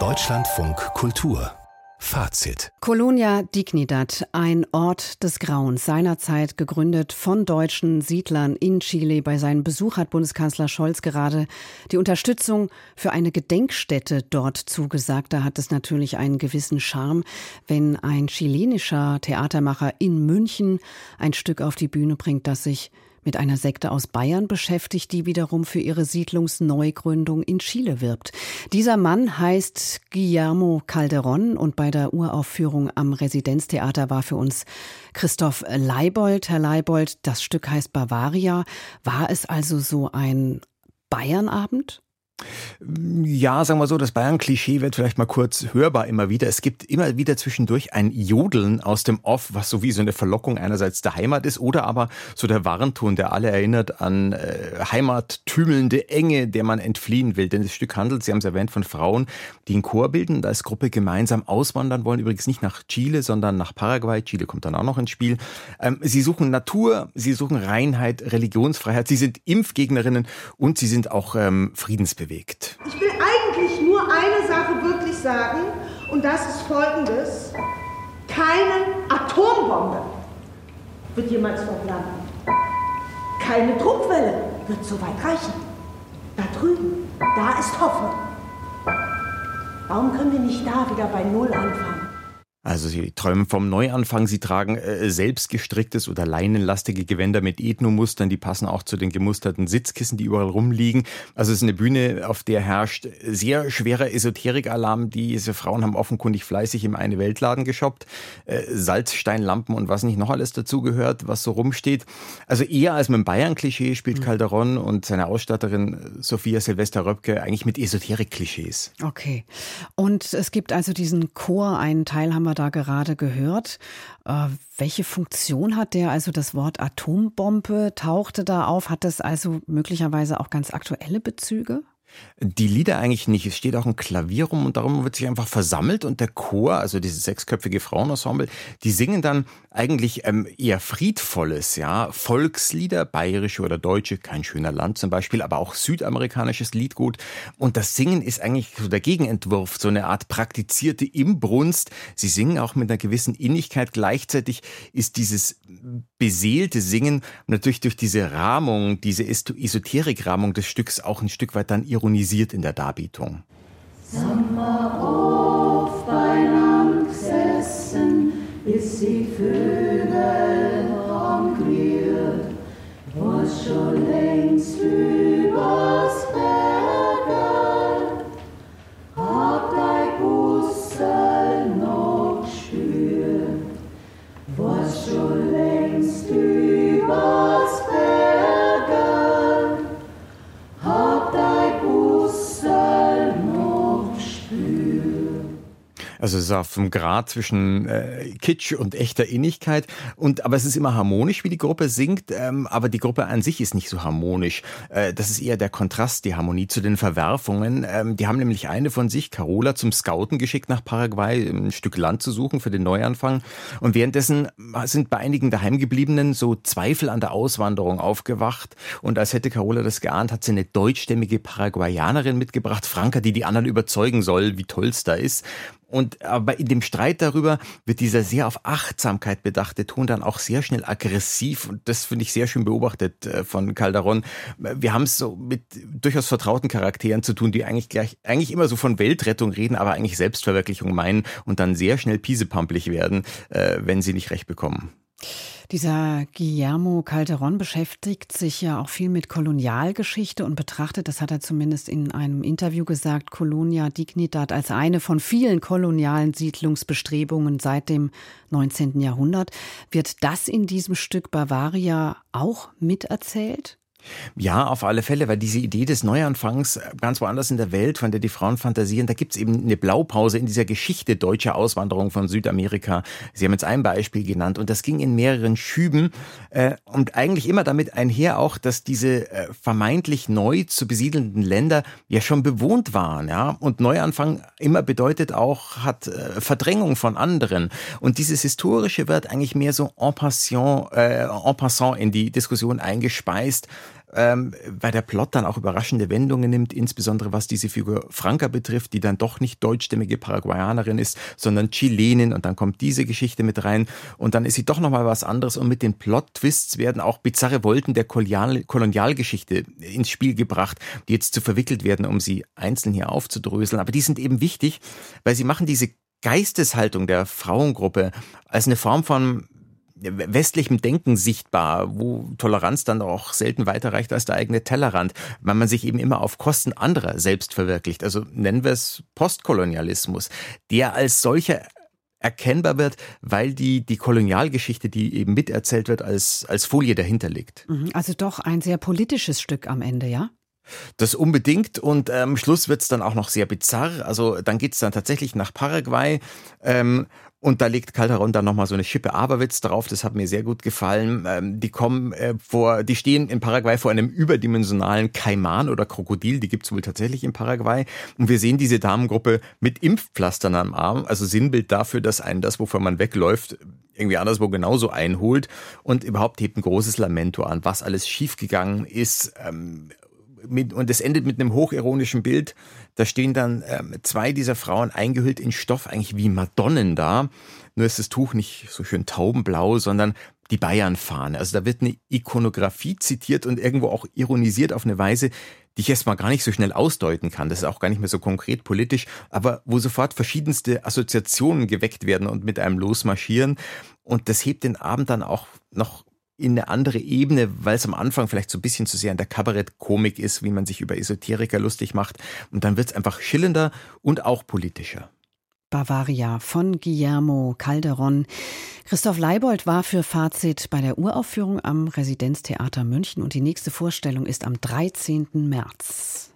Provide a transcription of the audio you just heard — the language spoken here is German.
Deutschlandfunk Kultur Fazit. Colonia Dignidad, ein Ort des Grauens, seinerzeit gegründet von deutschen Siedlern in Chile. Bei seinem Besuch hat Bundeskanzler Scholz gerade die Unterstützung für eine Gedenkstätte dort zugesagt. Da hat es natürlich einen gewissen Charme, wenn ein chilenischer Theatermacher in München ein Stück auf die Bühne bringt, das sich mit einer Sekte aus Bayern beschäftigt, die wiederum für ihre Siedlungsneugründung in Chile wirbt. Dieser Mann heißt Guillermo Calderon und bei der Uraufführung am Residenztheater war für uns Christoph Leibold. Herr Leibold, das Stück heißt Bavaria. War es also so ein Bayernabend? Ja, sagen wir so, das Bayern-Klischee wird vielleicht mal kurz hörbar immer wieder. Es gibt immer wieder zwischendurch ein Jodeln aus dem Off, was so wie so eine Verlockung einerseits der Heimat ist oder aber so der Warnton, der alle erinnert an äh, heimattümelnde Enge, der man entfliehen will. Denn das Stück handelt, Sie haben es erwähnt, von Frauen, die einen Chor bilden und als Gruppe gemeinsam auswandern wollen. Übrigens nicht nach Chile, sondern nach Paraguay. Chile kommt dann auch noch ins Spiel. Ähm, sie suchen Natur, sie suchen Reinheit, Religionsfreiheit. Sie sind Impfgegnerinnen und sie sind auch ähm, friedensbewegt bewegt. Ich will eigentlich nur eine Sache wirklich sagen und das ist folgendes. Keine Atombombe wird jemals dort landen. Keine Druckwelle wird so weit reichen. Da drüben, da ist Hoffnung. Warum können wir nicht da wieder bei Null anfangen? Also sie träumen vom Neuanfang, sie tragen äh, selbstgestricktes oder leinenlastige Gewänder mit Ethnomustern, die passen auch zu den gemusterten Sitzkissen, die überall rumliegen. Also es ist eine Bühne, auf der herrscht sehr schwerer Esoterikalarm. Diese Frauen haben offenkundig fleißig im eine Weltladen geshoppt, äh, Salzsteinlampen und was nicht noch alles dazugehört, was so rumsteht. Also eher als mit dem Bayern-Klischee spielt mhm. Calderon und seine Ausstatterin Sophia Silvester Röpke eigentlich mit Esoterik-Klischees. Okay. Und es gibt also diesen Chor, einen Teil haben wir da gerade gehört. Äh, welche Funktion hat der? Also das Wort Atombombe tauchte da auf. Hat das also möglicherweise auch ganz aktuelle Bezüge? Die Lieder eigentlich nicht. Es steht auch ein Klavier rum und darum wird sich einfach versammelt und der Chor, also dieses sechsköpfige Frauenensemble, die singen dann eigentlich ähm, eher friedvolles, ja, Volkslieder, bayerische oder deutsche, kein schöner Land zum Beispiel, aber auch südamerikanisches Liedgut. Und das Singen ist eigentlich so der Gegenentwurf, so eine Art praktizierte Imbrunst. Sie singen auch mit einer gewissen Innigkeit. Gleichzeitig ist dieses beseelte Singen natürlich durch diese Rahmung, diese Esoterik-Rahmung des Stücks auch ein Stück weit dann ironisiert in der Darbietung. Sommer auf bei Land gesessen, bis die Vögel anquirlt, was schon längst übers Berge, Also es ist auf dem Grad zwischen äh, Kitsch und echter Innigkeit. Und aber es ist immer harmonisch, wie die Gruppe singt. Ähm, aber die Gruppe an sich ist nicht so harmonisch. Äh, das ist eher der Kontrast, die Harmonie zu den Verwerfungen. Ähm, die haben nämlich eine von sich, Carola, zum Scouten geschickt nach Paraguay, ein Stück Land zu suchen für den Neuanfang. Und währenddessen sind bei einigen daheimgebliebenen so Zweifel an der Auswanderung aufgewacht. Und als hätte Carola das geahnt, hat sie eine deutschstämmige Paraguayanerin mitgebracht, Franka, die die anderen überzeugen soll, wie toll es da ist. Und aber in dem Streit darüber wird dieser sehr auf Achtsamkeit bedachte Ton dann auch sehr schnell aggressiv. Und das finde ich sehr schön beobachtet äh, von Calderon. Wir haben es so mit durchaus vertrauten Charakteren zu tun, die eigentlich gleich, eigentlich immer so von Weltrettung reden, aber eigentlich Selbstverwirklichung meinen und dann sehr schnell piesepampelig werden, äh, wenn sie nicht recht bekommen. Dieser Guillermo Calderon beschäftigt sich ja auch viel mit Kolonialgeschichte und betrachtet, das hat er zumindest in einem Interview gesagt, Colonia Dignidad als eine von vielen kolonialen Siedlungsbestrebungen seit dem 19. Jahrhundert. Wird das in diesem Stück Bavaria auch miterzählt? Ja, auf alle Fälle, weil diese Idee des Neuanfangs ganz woanders in der Welt, von der die Frauen fantasieren, da gibt's eben eine Blaupause in dieser Geschichte deutscher Auswanderung von Südamerika. Sie haben jetzt ein Beispiel genannt und das ging in mehreren Schüben äh, und eigentlich immer damit einher auch, dass diese äh, vermeintlich neu zu besiedelnden Länder ja schon bewohnt waren, ja und Neuanfang immer bedeutet auch hat äh, Verdrängung von anderen und dieses historische wird eigentlich mehr so en passant, äh, en passant in die Diskussion eingespeist ähm, weil der Plot dann auch überraschende Wendungen nimmt, insbesondere was diese Figur Franca betrifft, die dann doch nicht deutschstämmige Paraguayanerin ist, sondern Chilenin. Und dann kommt diese Geschichte mit rein. Und dann ist sie doch nochmal was anderes. Und mit den Plot-Twists werden auch bizarre Wolken der Kolonial Kolonialgeschichte ins Spiel gebracht, die jetzt zu verwickelt werden, um sie einzeln hier aufzudröseln. Aber die sind eben wichtig, weil sie machen diese Geisteshaltung der Frauengruppe als eine Form von westlichem Denken sichtbar, wo Toleranz dann auch selten weiter reicht als der eigene Tellerrand, weil man sich eben immer auf Kosten anderer selbst verwirklicht. Also nennen wir es Postkolonialismus, der als solcher erkennbar wird, weil die, die Kolonialgeschichte, die eben miterzählt wird, als, als Folie dahinter liegt. Mhm. Also doch ein sehr politisches Stück am Ende, ja? Das unbedingt und am ähm, Schluss wird's dann auch noch sehr bizarr. Also dann geht's dann tatsächlich nach Paraguay ähm, und da legt Calderon dann nochmal so eine Schippe Aberwitz drauf, das hat mir sehr gut gefallen. Ähm, die kommen äh, vor, die stehen in Paraguay vor einem überdimensionalen Kaiman oder Krokodil, die gibt's wohl tatsächlich in Paraguay. Und wir sehen diese Damengruppe mit Impfpflastern am Arm, also Sinnbild dafür, dass einen das, wovon man wegläuft, irgendwie anderswo genauso einholt. Und überhaupt hebt ein großes Lamento an, was alles schiefgegangen ist. Ähm, mit, und es endet mit einem hochironischen Bild. Da stehen dann ähm, zwei dieser Frauen eingehüllt in Stoff, eigentlich wie Madonnen da. Nur ist das Tuch nicht so schön taubenblau, sondern die Bayernfahne. Also da wird eine Ikonografie zitiert und irgendwo auch ironisiert auf eine Weise, die ich erstmal gar nicht so schnell ausdeuten kann. Das ist auch gar nicht mehr so konkret politisch, aber wo sofort verschiedenste Assoziationen geweckt werden und mit einem losmarschieren. Und das hebt den Abend dann auch noch in eine andere Ebene, weil es am Anfang vielleicht so ein bisschen zu sehr an der Kabarettkomik ist, wie man sich über Esoteriker lustig macht. Und dann wird es einfach schillender und auch politischer. Bavaria von Guillermo Calderon. Christoph Leibold war für Fazit bei der Uraufführung am Residenztheater München und die nächste Vorstellung ist am 13. März.